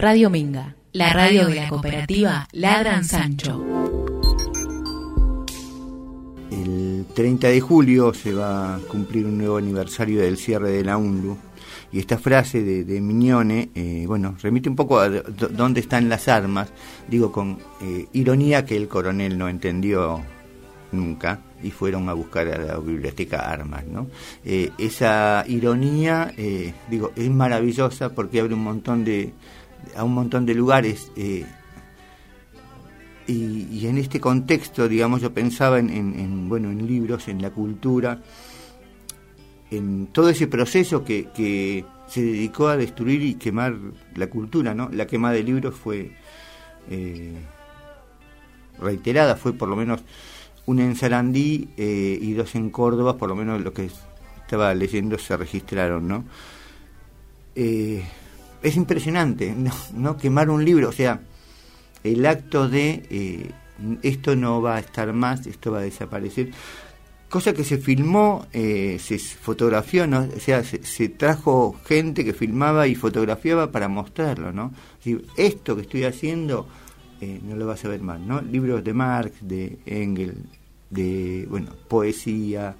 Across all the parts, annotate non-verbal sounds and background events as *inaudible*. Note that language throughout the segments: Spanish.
Radio Minga, la radio de la cooperativa Ladran Sancho. El 30 de julio se va a cumplir un nuevo aniversario del cierre de la UNLU y esta frase de, de Mignone, eh, bueno, remite un poco a dónde están las armas, digo con eh, ironía que el coronel no entendió nunca y fueron a buscar a la biblioteca armas, ¿no? Eh, esa ironía, digo, es maravillosa porque abre un montón de, a un montón de lugares y, y, en este contexto, digamos, yo pensaba en, en, bueno, en libros, en la cultura, en todo ese proceso que, se dedicó a destruir y quemar la cultura, ¿no? La quema de libros fue eh, reiterada, fue por lo menos una en Sarandí eh, y dos en Córdoba, por lo menos lo que estaba leyendo se registraron, ¿no? Eh, es impresionante, *laughs* ¿no? Quemar un libro, o sea, el acto de esto no va a estar más, esto va a desaparecer cosa que se filmó, eh, se fotografió, ¿no? o sea, se, trajo gente que filmaba y fotografiaba para mostrarlo, ¿no? esto que estoy haciendo eh, no lo vas a ver más, ¿no? Libros de Marx, de Engels, de, bueno, poesía,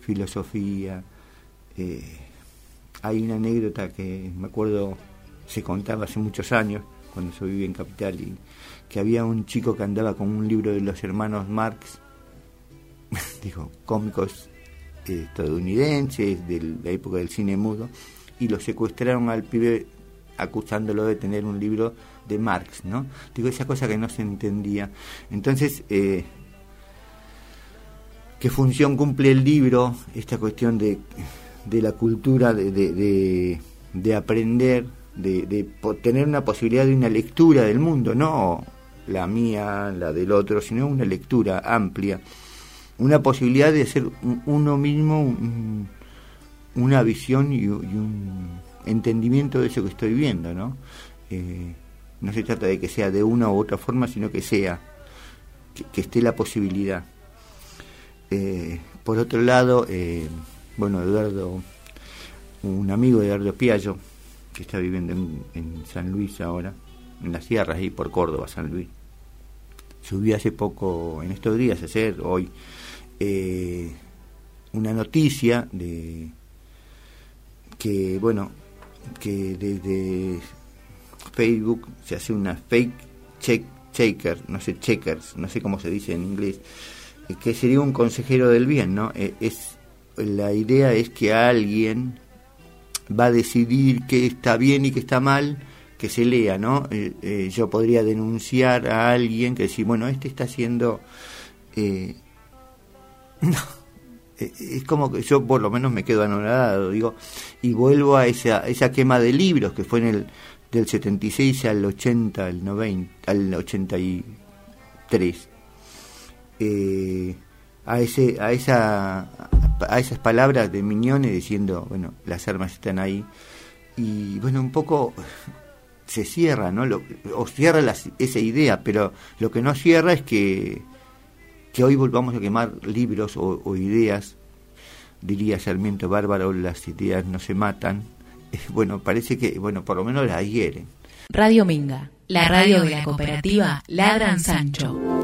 filosofía. Eh, hay una anécdota que me acuerdo, se contaba hace muchos años, cuando yo vivía en Capital, y que había un chico que andaba con un libro de los hermanos Marx *laughs* digo, cómicos eh, estadounidenses de la época del cine mudo, y lo secuestraron al pibe acusándolo de tener un libro de Marx, ¿no? Digo, esa cosa que no se entendía. Entonces, eh, ¿qué función cumple el libro? Esta cuestión de, de la cultura, de, de, de aprender, de, de, tener una posibilidad de una lectura del mundo, no la mía, la del otro, sino una lectura amplia una posibilidad de hacer uno mismo una visión y, un entendimiento de eso que estoy viendo, ¿no? Eh, no se trata de que sea de una u otra forma, sino que sea, que, esté la posibilidad. Eh, por otro lado, eh, bueno, Eduardo, un amigo de Eduardo Piallo, que está viviendo en, en San Luis ahora, en las sierras, ahí por Córdoba, San Luis, subió hace poco, en estos días, ayer, hoy, eh, una noticia de que, bueno, que desde Facebook se hace una fake check, checker, no sé, checkers, no sé cómo se dice en inglés, eh, que sería un consejero del bien, ¿no? Eh, es, la idea es que alguien va a decidir qué está bien y qué está mal, que se lea, ¿no? yo podría denunciar a alguien que decir, bueno, este está haciendo *laughs* no. Eh, es como que yo por lo menos me quedo anonadado, digo, y vuelvo a esa, esa quema de libros que fue en el del 76 al 80, al 90, al 83. Eh, a ese a esa a esas palabras de Miñones diciendo, bueno, las armas están ahí y bueno, un poco se cierra, ¿no? o cierra esa idea, pero lo que no cierra es que que hoy volvamos a quemar libros o, ideas, diría Sarmiento Bárbaro, las ideas no se matan. bueno, parece que, bueno, por lo menos las hieren. Radio Minga, la radio de la cooperativa Ladran Sancho.